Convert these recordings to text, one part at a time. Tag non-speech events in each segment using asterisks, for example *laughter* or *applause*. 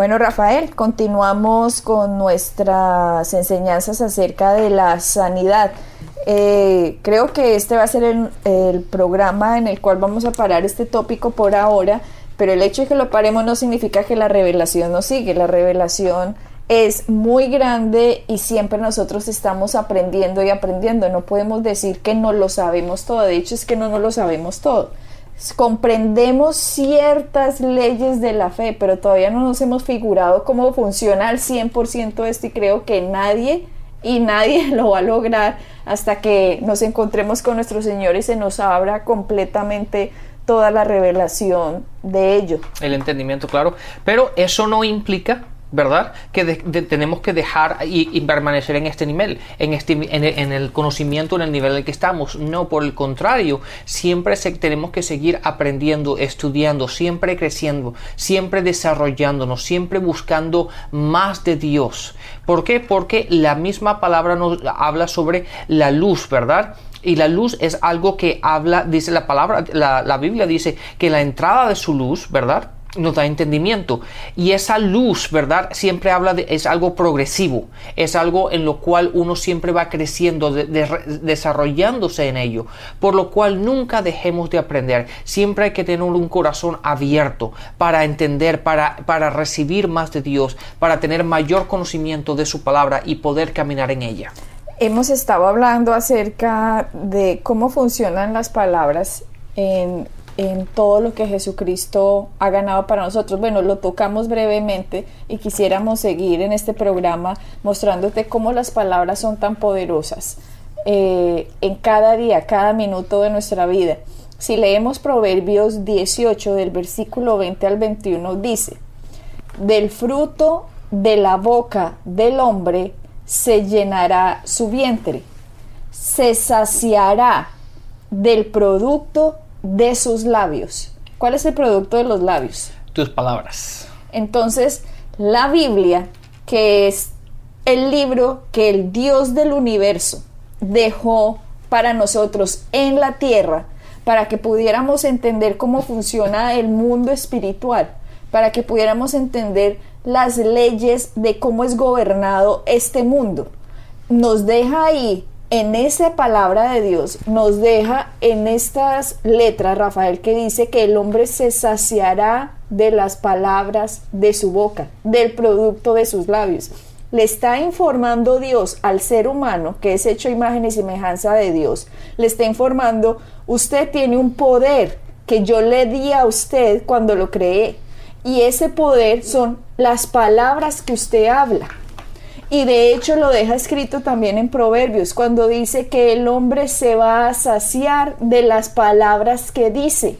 Bueno, Rafael, continuamos con nuestras enseñanzas acerca de la sanidad. Eh, creo que este va a ser el, programa en el cual vamos a parar este tópico por ahora, pero el hecho de que lo paremos no significa que la revelación no sigue. La revelación es muy grande y siempre nosotros estamos aprendiendo y aprendiendo. No podemos decir que no lo sabemos todo. De hecho, es que no, no lo sabemos todo comprendemos ciertas leyes de la fe, pero todavía no nos hemos figurado cómo funciona al 100% esto y creo que nadie y nadie *laughs* lo va a lograr hasta que nos encontremos con nuestro Señor y se nos abra completamente toda la revelación de ello. El entendimiento, claro, pero eso no implica ¿verdad? Que tenemos que dejar y, permanecer en este nivel, en, este, en, el conocimiento, en el nivel en el que estamos. No, por el contrario, siempre tenemos que seguir aprendiendo, estudiando, siempre creciendo, siempre desarrollándonos, siempre buscando más de Dios. ¿Por qué? Porque la misma palabra nos habla sobre la luz, ¿verdad? Y la luz es algo que habla, dice la palabra, la, la Biblia dice que la entrada de su luz, ¿verdad? Nos da entendimiento. Y esa luz, ¿verdad? Siempre habla de, es algo progresivo, es algo en lo cual uno siempre va creciendo, desarrollándose en ello. Por lo cual nunca dejemos de aprender. Siempre hay que tener un corazón abierto para entender, para, para recibir más de Dios, para tener mayor conocimiento de su palabra y poder caminar en ella. Hemos estado hablando acerca de cómo funcionan las palabras en en todo lo que Jesucristo ha ganado para nosotros. Bueno, lo tocamos brevemente y quisiéramos seguir en este programa mostrándote cómo las palabras son tan poderosas eh, en cada día, cada minuto de nuestra vida. Si leemos Proverbios 18 del versículo 20 al 21, dice, del fruto de la boca del hombre se llenará su vientre, se saciará del producto de sus labios. ¿Cuál es el producto de los labios? Tus palabras. Entonces, la Biblia, que es el libro que el Dios del universo dejó para nosotros en la tierra, para que pudiéramos entender cómo funciona el mundo espiritual, para que pudiéramos entender las leyes de cómo es gobernado este mundo. Nos deja ahí en esa palabra de Dios nos deja en estas letras, Rafael, que dice que el hombre se saciará de las palabras de su boca, del producto de sus labios. Le está informando Dios al ser humano, que es hecho imagen y semejanza de Dios, le está informando, usted tiene un poder que yo le di a usted cuando lo creé. Y ese poder son las palabras que usted habla. Y de hecho lo deja escrito también en Proverbios, cuando dice que el hombre se va a saciar de las palabras que dice.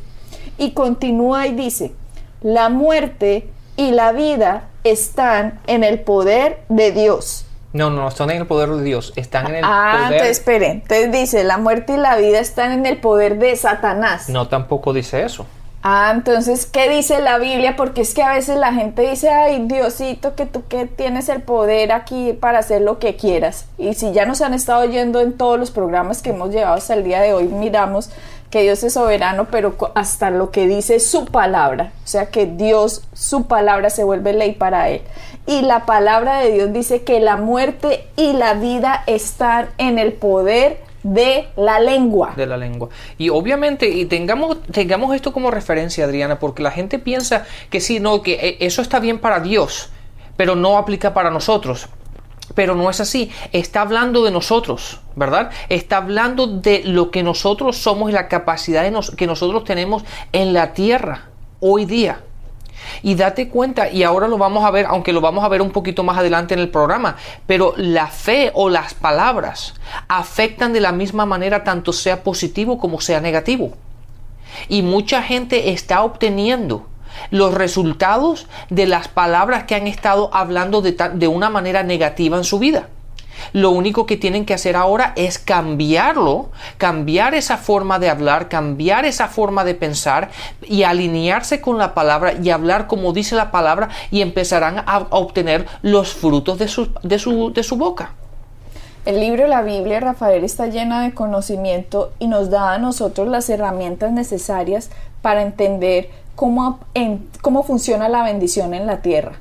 Y continúa y dice, la muerte y la vida están en el poder de Dios. No, no, están en el poder de Dios, están en el ah, poder... Ah, entonces esperen, entonces dice, la muerte y la vida están en el poder de Satanás. No, tampoco dice eso. Ah, entonces, ¿qué dice la Biblia? Porque es que a veces la gente dice, ay, Diosito, que tú que tienes el poder aquí para hacer lo que quieras. Y si ya nos han estado oyendo en todos los programas que hemos llevado hasta el día de hoy, miramos que Dios es soberano, pero hasta lo que dice su palabra. O sea, que Dios, su palabra se vuelve ley para él. Y la palabra de Dios dice que la muerte y la vida están en el poder de la lengua. De la lengua. Y obviamente, y tengamos, tengamos esto como referencia, Adriana, porque la gente piensa que sí, no, que eh, eso está bien para Dios, pero no aplica para nosotros. Pero no es así. Está hablando de nosotros, ¿verdad? Está hablando de lo que nosotros somos y la capacidad que nosotros tenemos en la tierra hoy día. Y date cuenta, y ahora lo vamos a ver, aunque lo vamos a ver un poquito más adelante en el programa, pero la fe o las palabras afectan de la misma manera tanto sea positivo como sea negativo. Y mucha gente está obteniendo los resultados de las palabras que han estado hablando de, de una manera negativa en su vida. Lo único que tienen que hacer ahora es cambiarlo, cambiar esa forma de hablar, cambiar esa forma de pensar y alinearse con la palabra y hablar como dice la palabra y empezarán a obtener los frutos de su, de su, de su boca. El libro La Biblia, Rafael, está llena de conocimiento y nos da a nosotros las herramientas necesarias para entender cómo, en, cómo funciona la bendición en la tierra,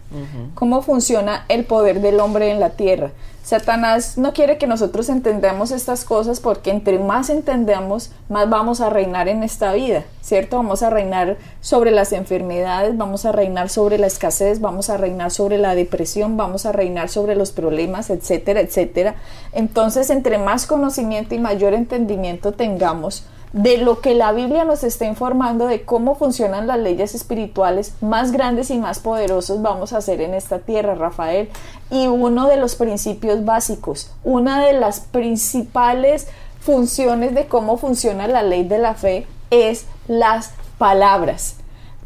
cómo funciona el poder del hombre en la tierra. Satanás no quiere que nosotros entendamos estas cosas porque entre más entendamos, más vamos a reinar en esta vida, ¿cierto? Vamos a reinar sobre las enfermedades, vamos a reinar sobre la escasez, vamos a reinar sobre la depresión, vamos a reinar sobre los problemas, etcétera, etcétera. Entonces, entre más conocimiento y mayor entendimiento tengamos, de lo que la Biblia nos está informando de cómo funcionan las leyes espirituales más grandes y más poderosos vamos a hacer en esta tierra, Rafael. Y uno de los principios básicos, una de las principales funciones de cómo funciona la ley de la fe es las palabras.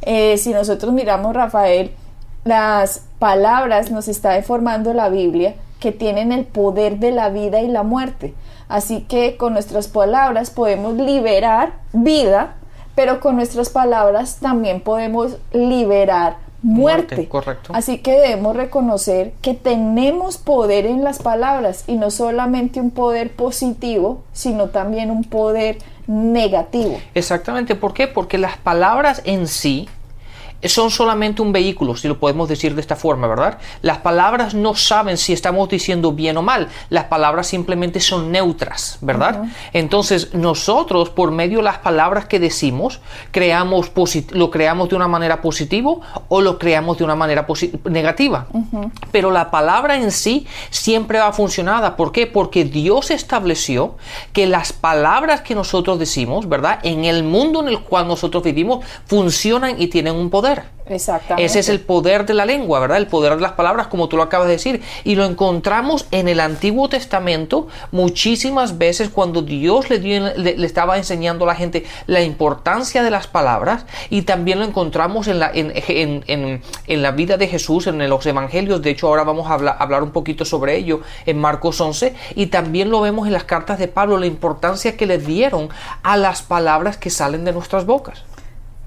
Eh, si nosotros miramos, Rafael, las palabras nos está informando la Biblia que tienen el poder de la vida y la muerte. Así que con nuestras palabras podemos liberar vida, pero con nuestras palabras también podemos liberar muerte. correcto. Así que debemos reconocer que tenemos poder en las palabras y no solamente un poder positivo, sino también un poder negativo. Exactamente, ¿por qué? Porque las palabras en sí son solamente un vehículo, si lo podemos decir de esta forma, ¿verdad? Las palabras no saben si estamos diciendo bien o mal, las palabras simplemente son neutras, ¿verdad? Entonces nosotros, por medio de las palabras que decimos, creamos lo creamos de una manera positiva o lo creamos de una manera negativa. Pero la palabra en sí siempre va funcionada. ¿Por qué? Porque Dios estableció que las palabras que nosotros decimos, ¿verdad? En el mundo en el cual nosotros vivimos, funcionan y tienen un poder. Exactamente. Ese es el poder de la lengua, ¿verdad? El poder de las palabras, como tú lo acabas de decir. Y lo encontramos en el Antiguo Testamento muchísimas veces cuando Dios le, le, estaba enseñando a la gente la importancia de las palabras. Y también lo encontramos en la, en, la vida de Jesús, en los Evangelios. De hecho, ahora vamos a hablar, hablar un poquito sobre ello en Marcos 11. Y también lo vemos en las cartas de Pablo, la importancia que le dieron a las palabras que salen de nuestras bocas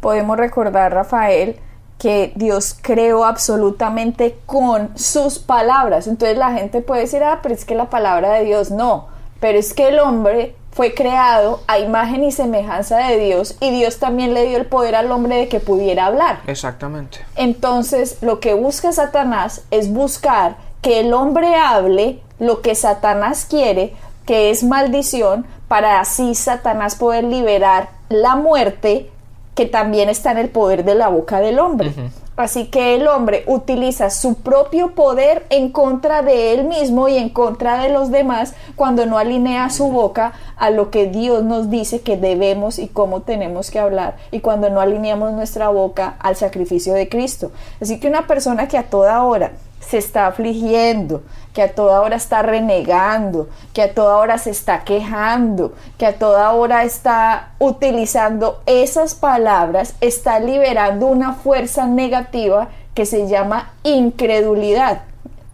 podemos recordar, Rafael, que Dios creó absolutamente con sus palabras. Entonces la gente puede decir, ah, pero es que la palabra de Dios no, pero es que el hombre fue creado a imagen y semejanza de Dios y Dios también le dio el poder al hombre de que pudiera hablar. Exactamente. Entonces lo que busca Satanás es buscar que el hombre hable lo que Satanás quiere, que es maldición, para así Satanás poder liberar la muerte que también está en el poder de la boca del hombre. Así que el hombre utiliza su propio poder en contra de él mismo y en contra de los demás cuando no alinea su boca a lo que Dios nos dice que debemos y cómo tenemos que hablar y cuando no alineamos nuestra boca al sacrificio de Cristo. Así que una persona que a toda hora se está afligiendo, que a toda hora está renegando, que a toda hora se está quejando, que a toda hora está utilizando esas palabras, está liberando una fuerza negativa que se llama incredulidad.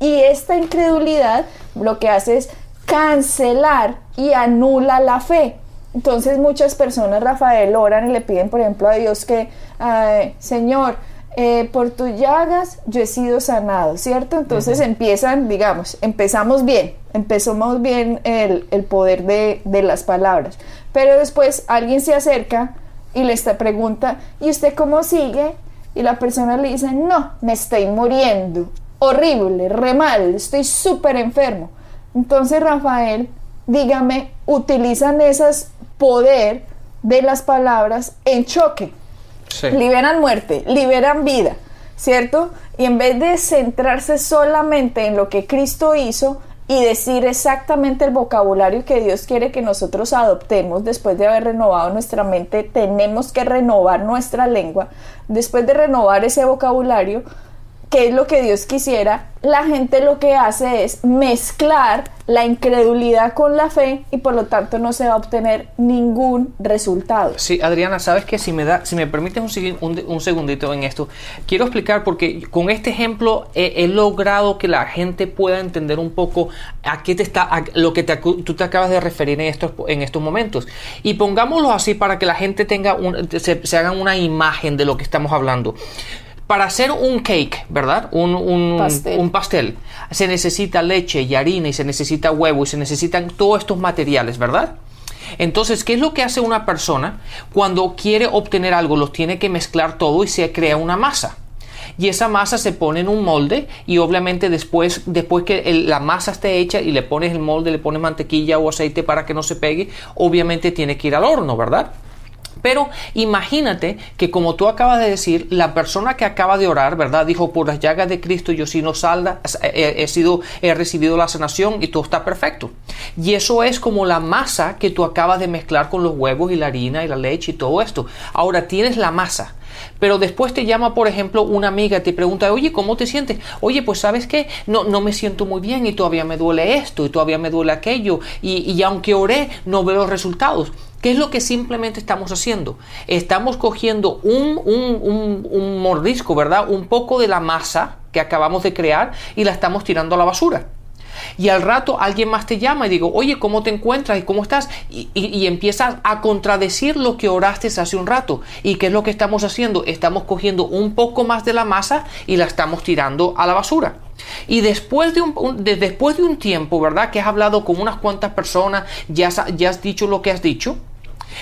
Y esta incredulidad lo que hace es cancelar y anula la fe. Entonces muchas personas, Rafael, oran y le piden, por ejemplo, a Dios que, Señor, eh, por tus llagas yo he sido sanado, ¿cierto? Entonces empiezan, digamos, empezamos bien, empezamos bien el, poder de, de, las palabras, pero después alguien se acerca y le está pregunta, ¿y usted cómo sigue? Y la persona le dice, no, me estoy muriendo, horrible, re mal, estoy súper enfermo. Entonces, Rafael, dígame, utilizan ese poder de las palabras en choque liberan muerte, liberan vida, ¿cierto? Y en vez de centrarse solamente en lo que Cristo hizo y decir exactamente el vocabulario que Dios quiere que nosotros adoptemos después de haber renovado nuestra mente, tenemos que renovar nuestra lengua. Después de renovar ese vocabulario, ¿qué es lo que Dios quisiera? La gente lo que hace es mezclar la incredulidad con la fe y por lo tanto no se va a obtener ningún resultado. Sí, Adriana, sabes que si me da, si me permites un, un, un segundito en esto, quiero explicar porque con este ejemplo he, logrado que la gente pueda entender un poco a qué te está, a lo que tú te acabas de referir en estos, en estos momentos. Y pongámoslo así para que la gente tenga un, se, se hagan una imagen de lo que estamos hablando para hacer un cake, ¿verdad? Un, un, pastel. un, pastel. Se necesita leche y harina y se necesita huevo y se necesitan todos estos materiales, ¿verdad? Entonces, ¿qué es lo que hace una persona cuando quiere obtener algo? Los tiene que mezclar todo y se crea una masa. Y esa masa se pone en un molde y obviamente después, después que el, la masa esté hecha y le pones el molde, le pones mantequilla o aceite para que no se pegue, obviamente tiene que ir al horno, ¿verdad? Pero imagínate que como tú acabas de decir, la persona que acaba de orar, ¿verdad? Dijo, por las llagas de Cristo yo sí no salda, he, he, sido, he recibido la sanación y todo está perfecto. Y eso es como la masa que tú acabas de mezclar con los huevos y la harina y la leche y todo esto. Ahora tienes la masa. Pero después te llama, por ejemplo, una amiga y te pregunta, oye, ¿cómo te sientes? Oye, pues sabes qué, no, no me siento muy bien y todavía me duele esto y todavía me duele aquello y, y aunque oré no veo resultados. ¿Qué es lo que simplemente estamos haciendo? Estamos cogiendo un, un, un, un, mordisco, ¿verdad? Un poco de la masa que acabamos de crear y la estamos tirando a la basura. Y al rato alguien más te llama y digo, oye, ¿cómo te encuentras y cómo estás? Y, empiezas a contradecir lo que oraste hace un rato. ¿Y qué es lo que estamos haciendo? Estamos cogiendo un poco más de la masa y la estamos tirando a la basura. Y después de un, un de, después de un tiempo, ¿verdad? Que has hablado con unas cuantas personas, ya, ya has dicho lo que has dicho,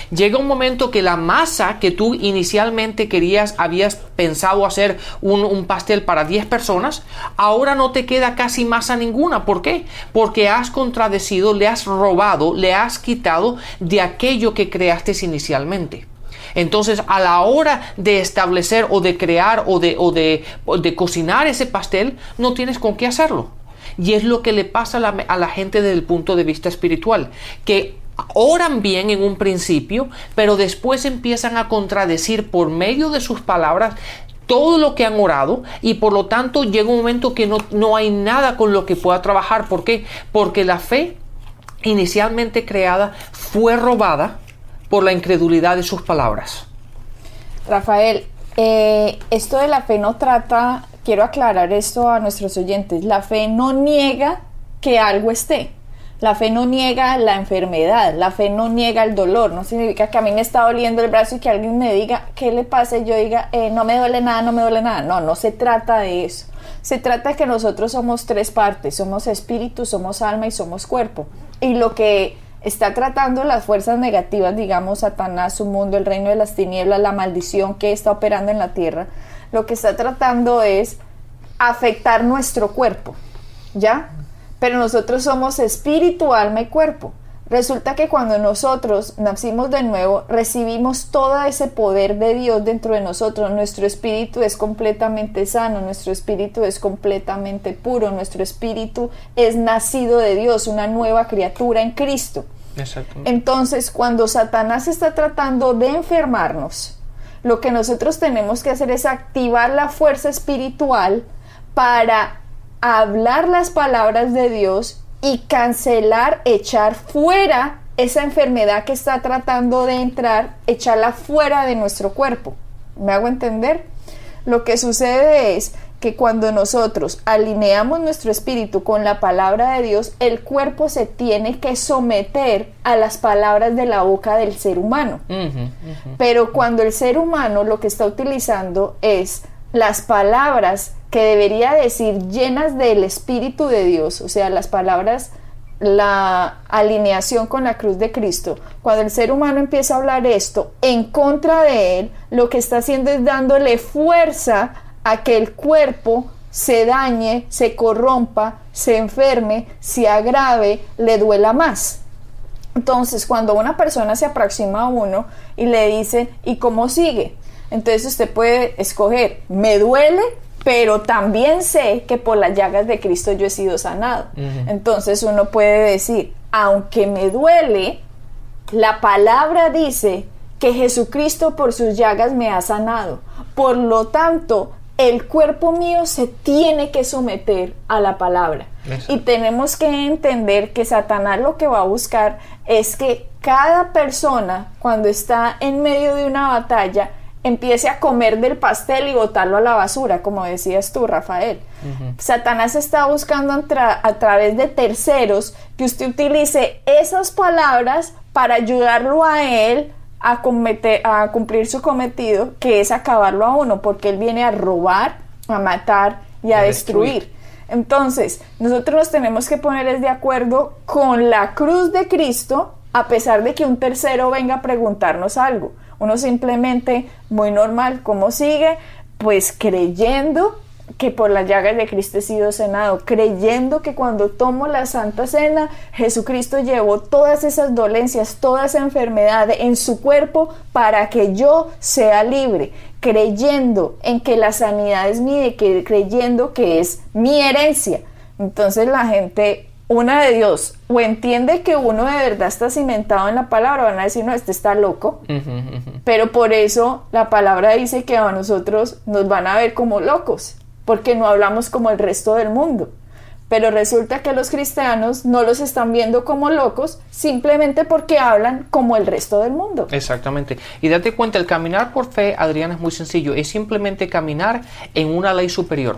Llega un momento que la masa que tú inicialmente querías, habías pensado hacer un, pastel para 10 personas, ahora no te queda casi masa ninguna. ¿Por qué? Porque has contradecido, le has robado, le has quitado de aquello que creaste inicialmente. Entonces, a la hora de establecer o de crear o de, o de, de cocinar ese pastel, no tienes con qué hacerlo. Y es lo que le pasa a la, a la gente desde el punto de vista espiritual, que oran bien en un principio, pero después empiezan a contradecir por medio de sus palabras todo lo que han orado y por lo tanto llega un momento que no, no hay nada con lo que pueda trabajar. ¿Por qué? Porque la fe inicialmente creada fue robada por la incredulidad de sus palabras. Rafael, eh, esto de la fe no trata, quiero aclarar esto a nuestros oyentes, la fe no niega que algo esté. La fe no niega la enfermedad, la fe no niega el dolor, no significa que a mí me está doliendo el brazo y que alguien me diga qué le pasa y yo diga eh, no me duele nada, no me duele nada. No, no se trata de eso. Se trata de que nosotros somos tres partes, somos espíritu, somos alma y somos cuerpo. Y lo que está tratando las fuerzas negativas, digamos, Satanás, su mundo, el reino de las tinieblas, la maldición que está operando en la tierra, lo que está tratando es afectar nuestro cuerpo, ¿ya? Pero nosotros somos espíritu, alma y cuerpo. Resulta que cuando nosotros nacimos de nuevo, recibimos todo ese poder de Dios dentro de nosotros. Nuestro espíritu es completamente sano, nuestro espíritu es completamente puro, nuestro espíritu es nacido de Dios, una nueva criatura en Cristo. Entonces, cuando Satanás está tratando de enfermarnos, lo que nosotros tenemos que hacer es activar la fuerza espiritual para hablar las palabras de Dios y cancelar, echar fuera esa enfermedad que está tratando de entrar, echarla fuera de nuestro cuerpo. ¿Me hago entender? Lo que sucede es que cuando nosotros alineamos nuestro espíritu con la palabra de Dios, el cuerpo se tiene que someter a las palabras de la boca del ser humano. Uh -huh, uh -huh. Pero cuando el ser humano lo que está utilizando es las palabras que debería decir llenas del Espíritu de Dios, o sea, las palabras, la alineación con la cruz de Cristo. Cuando el ser humano empieza a hablar esto en contra de él, lo que está haciendo es dándole fuerza a que el cuerpo se dañe, se corrompa, se enferme, se agrave, le duela más. Entonces, cuando una persona se aproxima a uno y le dice, ¿y cómo sigue? Entonces usted puede escoger, me duele, pero también sé que por las llagas de Cristo yo he sido sanado. Uh -huh. Entonces uno puede decir, aunque me duele, la palabra dice que Jesucristo por sus llagas me ha sanado. Por lo tanto, el cuerpo mío se tiene que someter a la palabra. Eso. Y tenemos que entender que Satanás lo que va a buscar es que cada persona, cuando está en medio de una batalla, empiece a comer del pastel y botarlo a la basura, como decías tú, Rafael. Satanás está buscando a, tra- a través de terceros que usted utilice esas palabras para ayudarlo a él a, cometer- a cumplir su cometido, que es acabarlo a uno, porque él viene a robar, a matar y a A destruir. destruir. Entonces, nosotros nos tenemos que poner de acuerdo con la cruz de Cristo, a pesar de que un tercero venga a preguntarnos algo. Uno simplemente, muy normal, ¿cómo sigue? Pues creyendo que por las llagas de Cristo he sido cenado, creyendo que cuando tomo la Santa Cena, Jesucristo llevó todas esas dolencias, toda esa enfermedad en su cuerpo para que yo sea libre, creyendo en que la sanidad es mía y creyendo que es mi herencia. Entonces la gente, una de Dios, o entiende que uno de verdad está cimentado en la palabra, van a decir, no, este está loco, pero por eso la palabra dice que a nosotros nos van a ver como locos, porque no hablamos como el resto del mundo. Pero resulta que los cristianos no los están viendo como locos simplemente porque hablan como el resto del mundo. Exactamente. Y date cuenta, el caminar por fe, Adrián, es muy sencillo. Es simplemente caminar en una ley superior.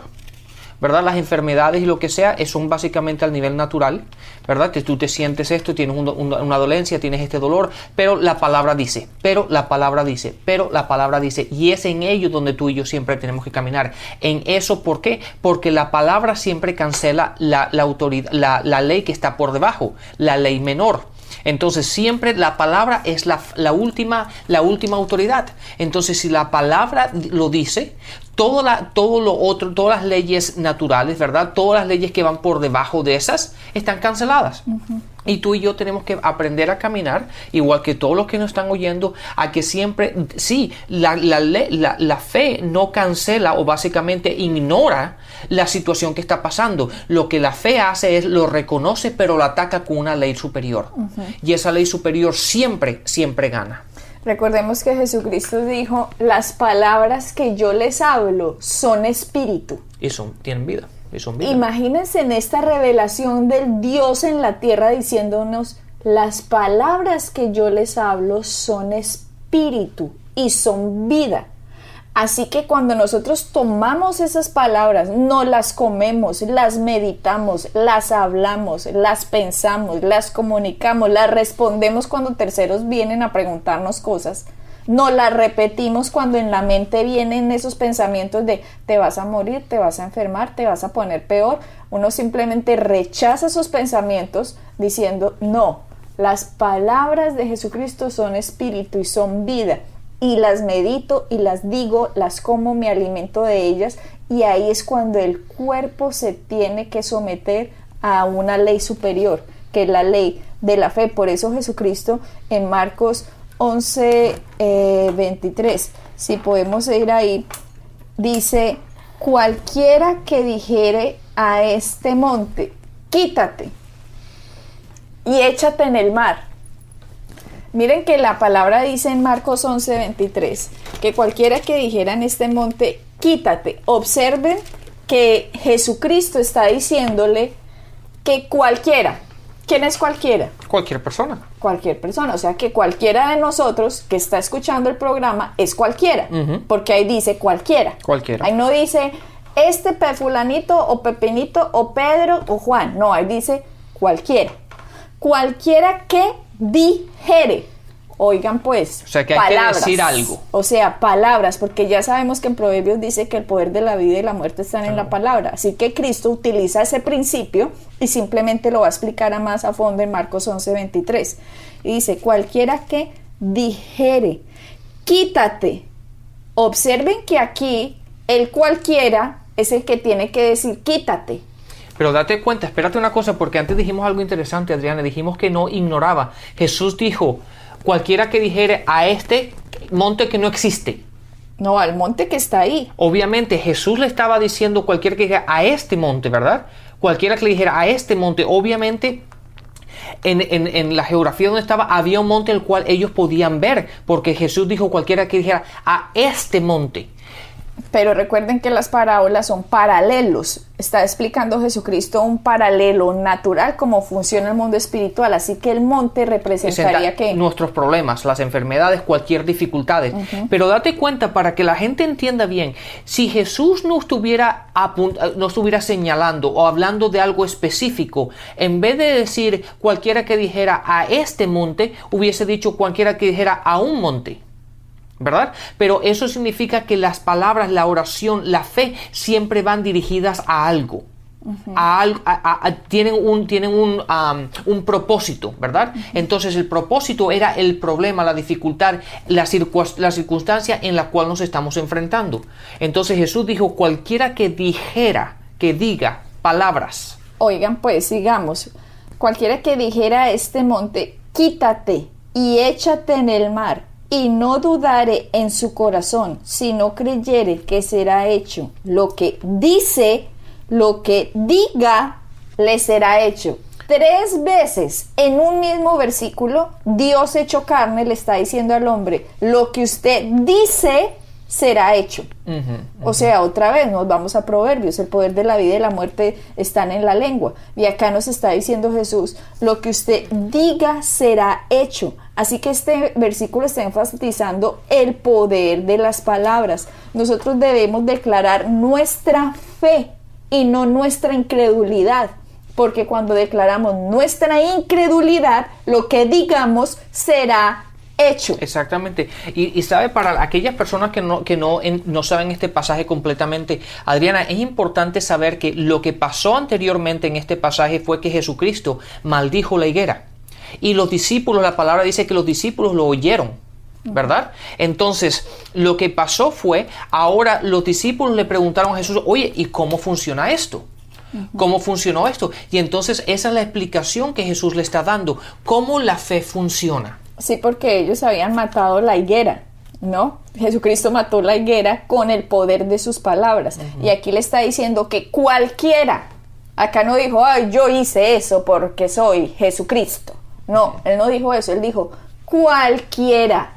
¿Verdad? Las enfermedades y lo que sea eh, son básicamente al nivel natural, ¿verdad? Que tú te sientes esto, tienes una dolencia, tienes este dolor, pero la palabra dice, pero la palabra dice, pero la palabra dice, y es en ello donde tú y yo siempre tenemos que caminar. En eso, ¿por qué? Porque la palabra siempre cancela la, autoridad, la, ley que está por debajo, la ley menor. Entonces siempre la palabra es la última, la última autoridad. Entonces si la palabra lo dice, todo, la, todo lo otro, todas las leyes naturales, ¿verdad? Todas las leyes que van por debajo de esas están canceladas. Y tú y yo tenemos que aprender a caminar, igual que todos los que nos están oyendo, a que siempre, sí, la, la- la fe no cancela o básicamente ignora la situación que está pasando. Lo que la fe hace es lo reconoce, pero lo ataca con una ley superior. Y esa ley superior siempre, siempre gana. Recordemos que Jesucristo dijo, las palabras que yo les hablo son espíritu. Y son, tienen vida. Y son vida. Imagínense en esta revelación del Dios en la tierra diciéndonos, las palabras que yo les hablo son espíritu y son vida. Así que cuando nosotros tomamos esas palabras, no las comemos, las meditamos, las hablamos, las pensamos, las comunicamos, las respondemos cuando terceros vienen a preguntarnos cosas, no las repetimos cuando en la mente vienen esos pensamientos de te vas a morir, te vas a enfermar, te vas a poner peor. Uno simplemente rechaza esos pensamientos diciendo no, las palabras de Jesucristo son espíritu y son vida y las medito y las digo, las como, me alimento de ellas y ahí es cuando el cuerpo se tiene que someter a una ley superior, que es la ley de la fe. Por eso Jesucristo en Marcos 11, eh, 23, si podemos ir ahí, dice, cualquiera que dijere a este monte, quítate y échate en el mar. Miren que la palabra dice en Marcos 11, 23, que cualquiera que dijera en este monte, quítate. Observen que Jesucristo está diciéndole que cualquiera, ¿quién es cualquiera? Cualquier persona. Cualquier persona, o sea que cualquiera de nosotros que está escuchando el programa es cualquiera, porque ahí dice cualquiera. Cualquiera. Ahí no dice este pe fulanito o pepinito o Pedro o Juan, no, ahí dice cualquiera. Cualquiera que dijere. Oigan pues, O sea, que hay que decir algo. O sea, palabras, porque ya sabemos que en Proverbios dice que el poder de la vida y la muerte están en la palabra. Así que Cristo utiliza ese principio y simplemente lo va a explicar a más a fondo en Marcos 11, 23. Y dice, cualquiera que dijere, quítate. Observen que aquí el cualquiera es el que tiene que decir quítate. Pero date cuenta, espérate una cosa, porque antes dijimos algo interesante, Adriana. Dijimos que no ignoraba. Jesús dijo, cualquiera que dijere a este monte que no existe. No, al monte que está ahí. Obviamente Jesús le estaba diciendo cualquiera que dijera a este monte, ¿verdad? Cualquiera que le dijera a este monte, obviamente en, en- en la geografía donde estaba había un monte el cual ellos podían ver, porque Jesús dijo cualquiera que dijera a este monte. Pero recuerden que las parábolas son paralelos. Está explicando Jesucristo un paralelo natural cómo funciona el mundo espiritual. Así que el monte representaría que nuestros problemas, las enfermedades, cualquier dificultad. Pero date cuenta para que la gente entienda bien, si Jesús no estuviera, no estuviera señalando o hablando de algo específico, en vez de decir cualquiera que dijera a este monte, hubiese dicho cualquiera que dijera a un monte. ¿Verdad? Pero eso significa que las palabras, la oración, la fe siempre van dirigidas a algo. a, tienen un, tienen un, un propósito, ¿verdad? Entonces el propósito era el problema, la dificultad, la, la circunstancia en la cual nos estamos enfrentando. Entonces Jesús dijo, cualquiera que dijera, que diga palabras. Oigan, pues sigamos. Cualquiera que dijera a este monte, quítate y échate en el mar y no dudare en su corazón, sino creyere que será hecho lo que dice, lo que diga, le será hecho. Tres veces en un mismo versículo, Dios hecho carne le está diciendo al hombre, lo que usted dice, será hecho. O sea, otra vez nos vamos a Proverbios, el poder de la vida y la muerte están en la lengua. Y acá nos está diciendo Jesús, lo que usted diga será hecho. Así que este versículo está enfatizando el poder de las palabras. Nosotros debemos declarar nuestra fe y no nuestra incredulidad. Porque cuando declaramos nuestra incredulidad, lo que digamos será hecho. Exactamente. Y, sabe, para aquellas personas que no, que no, no saben este pasaje completamente, Adriana, es importante saber que lo que pasó anteriormente en este pasaje fue que Jesucristo maldijo la higuera. Y los discípulos, la palabra dice que los discípulos lo oyeron. ¿Verdad? Entonces, lo que pasó fue, ahora los discípulos le preguntaron a Jesús, oye, ¿y cómo funciona esto? ¿Cómo funcionó esto? Y entonces esa es la explicación que Jesús le está dando, cómo la fe funciona. Sí, porque ellos habían matado la higuera, ¿no? Jesucristo mató la higuera con el poder de sus palabras. Y aquí le está diciendo que cualquiera, acá no dijo, ay, yo hice eso porque soy Jesucristo. No, él no dijo eso, él dijo, cualquiera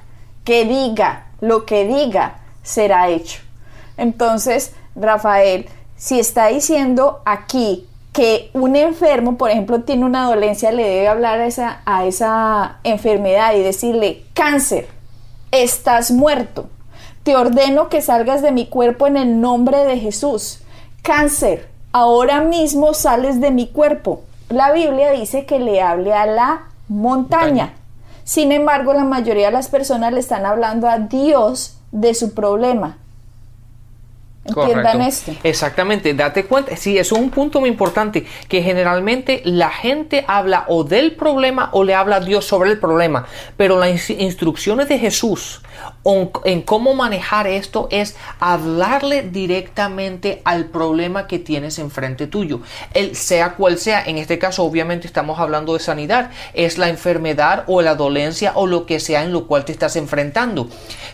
que diga lo que diga será hecho. Entonces, Rafael, si está diciendo aquí que un enfermo, por ejemplo, tiene una dolencia, le debe hablar a esa, a esa enfermedad y decirle, cáncer, estás muerto. Te ordeno que salgas de mi cuerpo en el nombre de Jesús. Cáncer, ahora mismo sales de mi cuerpo. La Biblia dice que le hable a la montaña. Sin embargo, la mayoría de las personas le están hablando a Dios de su problema. Entiendan esto. Exactamente, date cuenta, sí, eso es un punto muy importante, que generalmente la gente habla o del problema o le habla a Dios sobre el problema, pero las instrucciones de Jesús en cómo manejar esto es hablarle directamente al problema que tienes enfrente tuyo, el sea cual sea, en este caso obviamente estamos hablando de sanidad, es la enfermedad o la dolencia o lo que sea en lo cual te estás enfrentando,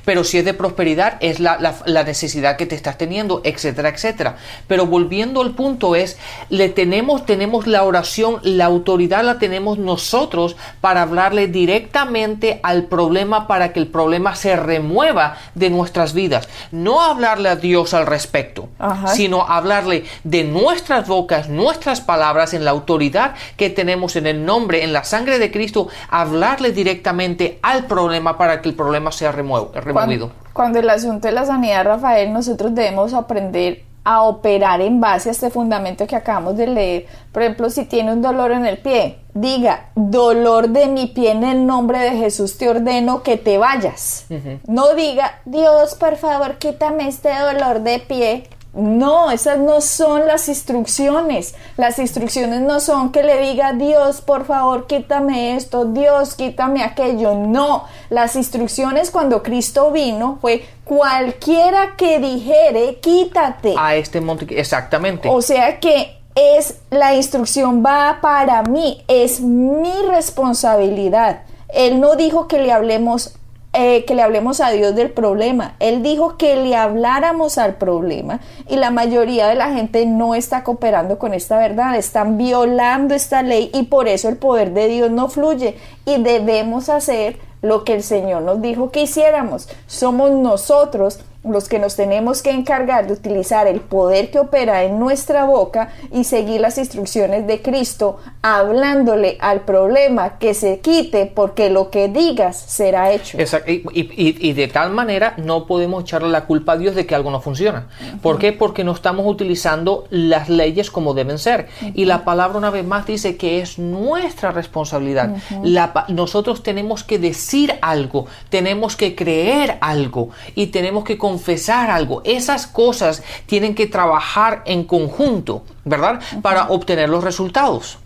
pero si es de prosperidad es la, la necesidad que te estás teniendo etcétera, etcétera. Pero volviendo al punto es, le tenemos, tenemos la oración, la autoridad la tenemos nosotros para hablarle directamente al problema para que el problema se remueva de nuestras vidas. No hablarle a Dios al respecto, sino hablarle de nuestras bocas, nuestras palabras, en la autoridad que tenemos en el nombre, en la sangre de Cristo, hablarle directamente al problema para que el problema sea removido. Cuando el asunto de la sanidad, Rafael, nosotros debemos aprender a operar en base a este fundamento que acabamos de leer. Por ejemplo, si tiene un dolor en el pie, diga, dolor de mi pie en el nombre de Jesús te ordeno que te vayas. No diga, Dios, por favor, quítame este dolor de pie. No, esas no son las instrucciones. Las instrucciones no son que le diga, Dios, por favor, quítame esto, Dios, quítame aquello. No, las instrucciones cuando Cristo vino fue cualquiera que dijere, quítate. A este monte, exactamente. O sea que es la instrucción va para mí, es mi responsabilidad. Él no dijo que le hablemos eh, que le hablemos a Dios del problema. Él dijo que le habláramos al problema y la mayoría de la gente no está cooperando con esta verdad, están violando esta ley y por eso el poder de Dios no fluye y debemos hacer lo que el Señor nos dijo que hiciéramos. Somos nosotros los que nos tenemos que encargar de utilizar el poder que opera en nuestra boca y seguir las instrucciones de Cristo, hablándole al problema que se quite, porque lo que digas será hecho. Exacto. Y, y- y de tal manera no podemos echarle la culpa a Dios de que algo no funciona. ¿Por qué? Porque no estamos utilizando las leyes como deben ser. Y la palabra una vez más dice que es nuestra responsabilidad. La nosotros tenemos que decir algo, tenemos que creer algo y tenemos que confesar algo. Esas cosas tienen que trabajar en conjunto, ¿verdad? Para obtener los resultados.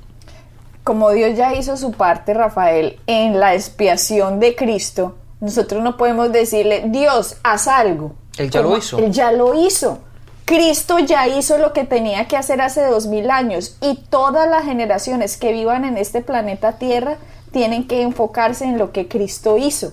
Como Dios ya hizo su parte, Rafael, en la expiación de Cristo, nosotros no podemos decirle, Dios, haz algo. Él ya lo hizo. Él ya lo hizo. Cristo ya hizo lo que tenía que hacer hace dos mil años y todas las generaciones que vivan en este planeta Tierra tienen que enfocarse en lo que Cristo hizo.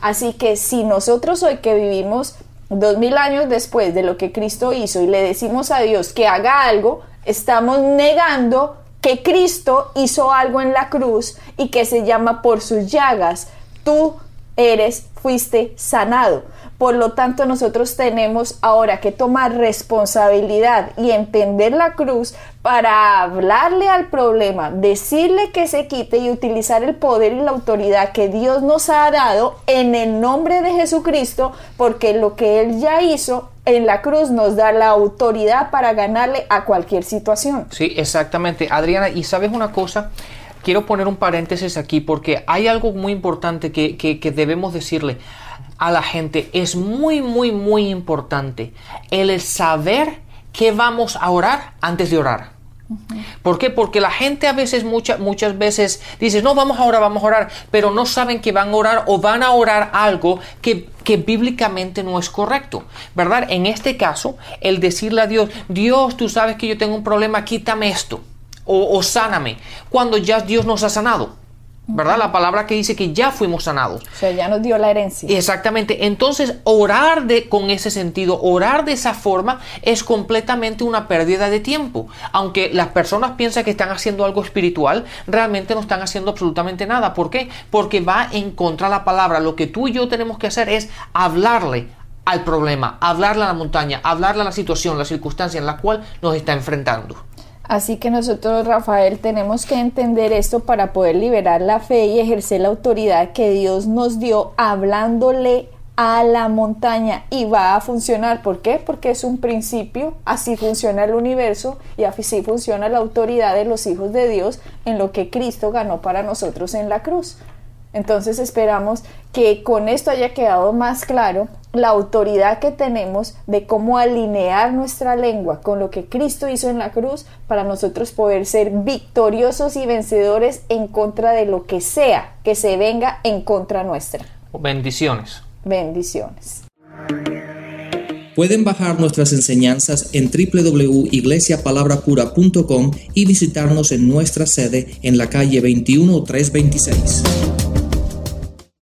Así que si nosotros hoy que vivimos dos mil años después de lo que Cristo hizo y le decimos a Dios que haga algo, estamos negando que Cristo hizo algo en la cruz y que se llama por sus llagas. Tú eres, fuiste sanado. Por lo tanto, nosotros tenemos ahora que tomar responsabilidad y entender la cruz para hablarle al problema, decirle que se quite y utilizar el poder y la autoridad que Dios nos ha dado en el nombre de Jesucristo, porque lo que Él ya hizo en la cruz nos da la autoridad para ganarle a cualquier situación. Sí, exactamente. Adriana, y sabes una cosa, quiero poner un paréntesis aquí porque hay algo muy importante que, que- debemos decirle a la gente. Es muy, muy, muy importante el saber que vamos a orar antes de orar. ¿Por qué? Porque la gente a veces, muchas muchas veces dice, no, vamos a orar, vamos a orar, pero no saben que van a orar o van a orar algo que, que bíblicamente no es correcto, ¿verdad? En este caso, el decirle a Dios, Dios, tú sabes que yo tengo un problema, quítame esto o sáname, cuando ya Dios nos ha sanado, ¿verdad? La palabra que dice que ya fuimos sanados. O sea, ya nos dio la herencia. Exactamente. Entonces, orar de, con ese sentido, orar de esa forma es completamente una pérdida de tiempo. Aunque las personas piensan que están haciendo algo espiritual, realmente no están haciendo absolutamente nada. ¿Por qué? Porque va en contra de la palabra. Lo que tú y yo tenemos que hacer es hablarle al problema, hablarle a la montaña, hablarle a la situación, la circunstancia en la cual nos está enfrentando. Así que nosotros, Rafael, tenemos que entender esto para poder liberar la fe y ejercer la autoridad que Dios nos dio hablándole a la montaña y va a funcionar. ¿Por qué? Porque es un principio, así funciona el universo y así funciona la autoridad de los hijos de Dios en lo que Cristo ganó para nosotros en la cruz. Entonces esperamos que con esto haya quedado más claro la autoridad que tenemos de cómo alinear nuestra lengua con lo que Cristo hizo en la cruz para nosotros poder ser victoriosos y vencedores en contra de lo que sea que se venga en contra nuestra. Bendiciones. Bendiciones. Pueden bajar nuestras enseñanzas en www.iglesiapalabracura.com y visitarnos en nuestra sede en la calle 21326.